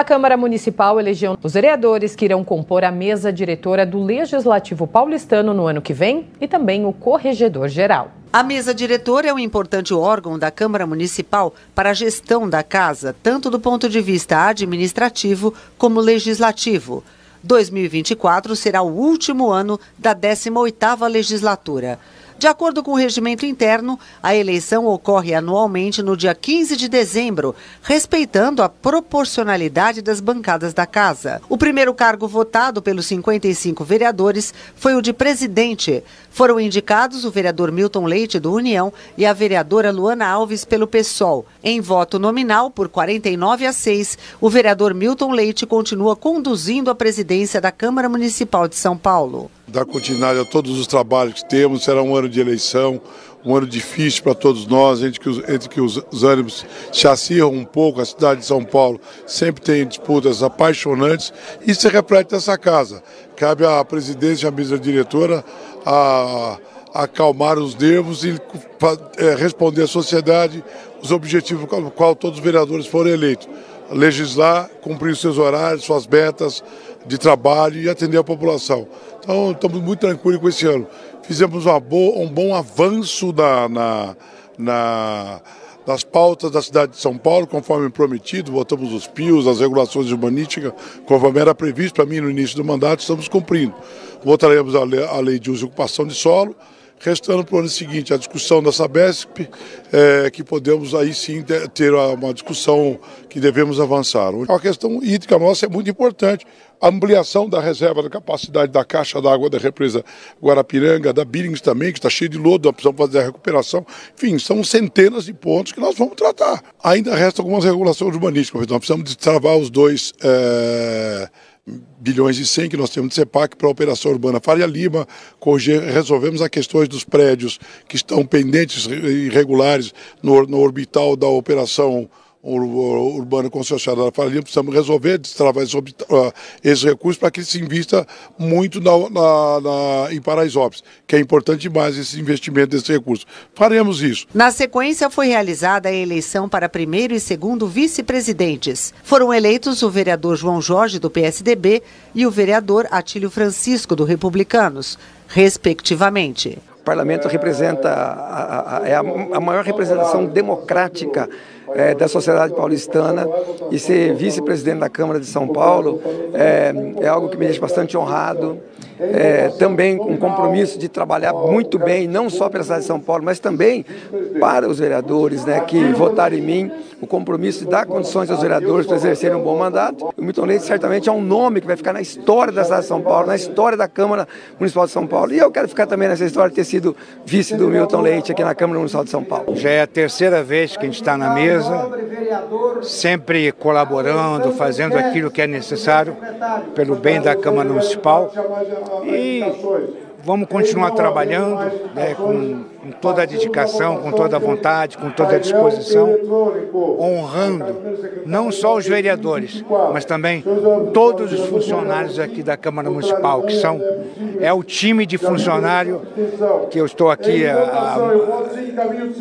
A Câmara Municipal elegeu os vereadores que irão compor a mesa diretora do Legislativo paulistano no ano que vem e também o corregedor geral. A mesa diretora é um importante órgão da Câmara Municipal para a gestão da casa, tanto do ponto de vista administrativo como legislativo. 2024 será o último ano da 18ª legislatura. De acordo com o regimento interno, a eleição ocorre anualmente no dia 15 de dezembro, respeitando a proporcionalidade das bancadas da casa. O primeiro cargo votado pelos 55 vereadores foi o de presidente. Foram indicados o vereador Milton Leite, do União, e a vereadora Luana Alves, pelo PSOL. Em voto nominal, por 49 a 6, o vereador Milton Leite continua conduzindo a presidência da Câmara Municipal de São Paulo dar continuidade a todos os trabalhos que temos. Será um ano de eleição, um ano difícil para todos nós, entre que, os, entre que os, os ânimos se acirram um pouco. A cidade de São Paulo sempre tem disputas apaixonantes e se reflete nessa casa. Cabe à presidência e à mesa diretora a, a acalmar os nervos e é, responder à sociedade os objetivos com os quais todos os vereadores foram eleitos. Legislar, cumprir seus horários, suas metas de trabalho e atender a população. Então, estamos muito tranquilos com esse ano. Fizemos boa, um bom avanço na, na, na, nas pautas da cidade de São Paulo, conforme prometido, votamos os PIOs, as regulações urbanísticas, conforme era previsto para mim no início do mandato, estamos cumprindo. Votaremos a lei, a lei de uso e ocupação de solo, restando para o ano seguinte a discussão da Sabesp, é, que podemos aí sim ter uma discussão que devemos avançar. A questão hídrica nossa é muito importante. A ampliação da reserva da capacidade da caixa d'água da represa Guarapiranga, da Billings também, que está cheio de lodo, nós precisamos fazer a recuperação. Enfim, são centenas de pontos que nós vamos tratar. Ainda restam algumas regulações urbanísticas, nós precisamos destravar os dois. É bilhões e 100 que nós temos de CEPAC para a operação urbana Faria Lima, resolvemos as questões dos prédios que estão pendentes irregulares no, no orbital da operação urbana concessionária da Faria Lima, precisamos resolver, destravar esses, uh, esses recursos para que se invista muito na, na, na, em Paraisópolis, que é importante demais esse investimento desses recursos. Faremos isso. Na sequência, foi realizada a eleição para primeiro e segundo vice-presidentes. Foram eleitos o vereador João Jorge, do PSDB, e o vereador Atílio Francisco, do Republicanos, respectivamente. O parlamento representa a, a, é a, a maior representação democrática é, da sociedade paulistana e ser vice-presidente da Câmara de São Paulo é, é algo que me deixa bastante honrado é, também um compromisso de trabalhar muito bem, não só pela cidade de São Paulo, mas também para os vereadores né, que votaram em mim, o compromisso de dar condições aos vereadores para exercerem um bom mandato. O Milton Leite certamente é um nome que vai ficar na história da cidade de São Paulo, na história da Câmara Municipal de São Paulo. E eu quero ficar também nessa história de ter sido vice do Milton Leite aqui na Câmara Municipal de São Paulo. Já é a terceira vez que a gente está na mesa, sempre colaborando, fazendo aquilo que é necessário pelo bem da Câmara Municipal. E vamos continuar trabalhando né, com, com, toda a dedicação, com toda a vontade, com toda a disposição, honrando não só os vereadores, mas também todos os funcionários aqui da Câmara Municipal, que são é o time de funcionário que eu estou aqui a, a,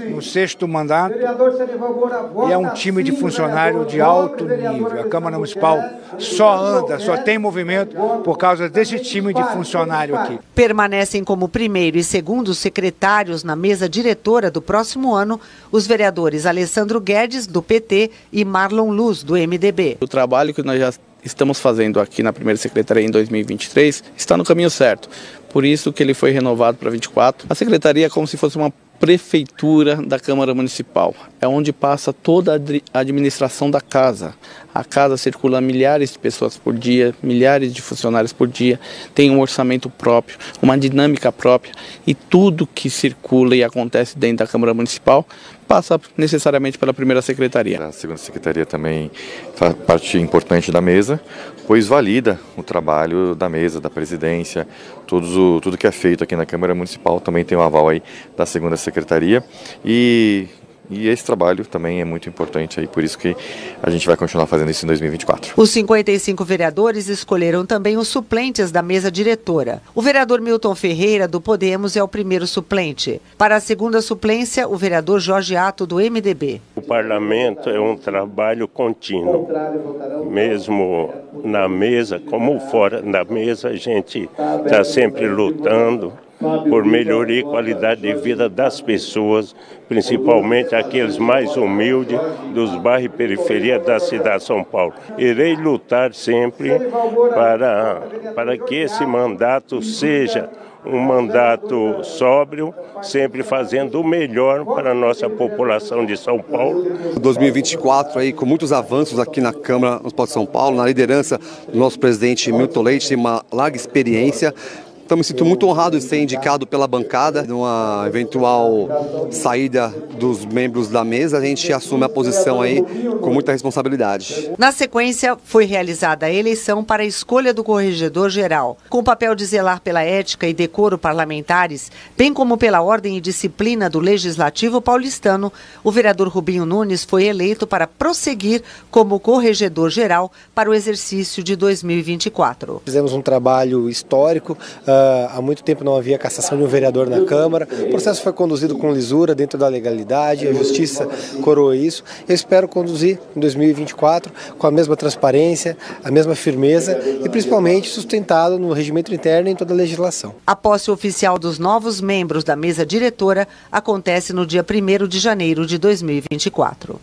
no sexto mandato e é um time de funcionário de alto nível. A Câmara Municipal só anda, só tem movimento por causa desse time de funcionário aqui. Permanecem como primeiro e segundo secretários na mesa diretora do próximo ano os vereadores Alessandro Guedes, do PT, e Marlon Luz, do MDB. O trabalho que nós já estamos fazendo aqui na primeira secretaria em 2023 está no caminho certo. Por isso que ele foi renovado para 24. A secretaria é como se fosse uma prefeitura da Câmara Municipal. É onde passa toda a administração da casa. A casa circula milhares de pessoas por dia, milhares de funcionários por dia, tem um orçamento próprio, uma dinâmica própria e tudo que circula e acontece dentro da Câmara Municipal passa necessariamente pela primeira secretaria. A segunda secretaria também faz parte importante da mesa, pois valida o trabalho da mesa, da presidência, tudo, tudo que é feito aqui na Câmara Municipal também tem o um aval aí da segunda secretaria e E esse trabalho também é muito importante aí, por isso que a gente vai continuar fazendo isso em 2024. Os 55 vereadores escolheram também os suplentes da mesa diretora. O vereador Milton Ferreira, do Podemos, é o primeiro suplente. Para a segunda suplência, o vereador Jorge Ato, do MDB. O parlamento é um trabalho contínuo. Mesmo na mesa, como fora da mesa, a gente está sempre lutando por melhoria e qualidade de vida das pessoas, principalmente aqueles mais humildes dos bairros e periferia da cidade de São Paulo. Irei lutar sempre para, para que esse mandato seja um mandato sóbrio, sempre fazendo o melhor para a nossa população de São Paulo. 2024 aí com muitos avanços aqui na Câmara no de São Paulo, na liderança do nosso presidente Milton Leite, tem uma larga experiência então me sinto muito honrado de ser indicado pela bancada. Numa eventual saída dos membros da mesa, a gente assume a posição aí com muita responsabilidade. Na sequência, foi realizada a eleição para a escolha do corregedor geral, com o papel de zelar pela ética e decoro parlamentares, bem como pela ordem e disciplina do Legislativo paulistano. O vereador Rubinho Nunes foi eleito para prosseguir como corregedor geral para o exercício de 2024. Fizemos um trabalho histórico. Uh, há muito tempo não havia cassação de um vereador na Câmara. O processo foi conduzido com lisura, dentro da legalidade, a Justiça coroou isso. Eu espero conduzir em 2024 com a mesma transparência, a mesma firmeza e principalmente sustentado no regimento interno e em toda a legislação. A posse oficial dos novos membros da mesa diretora acontece no dia 1 de janeiro de 2024.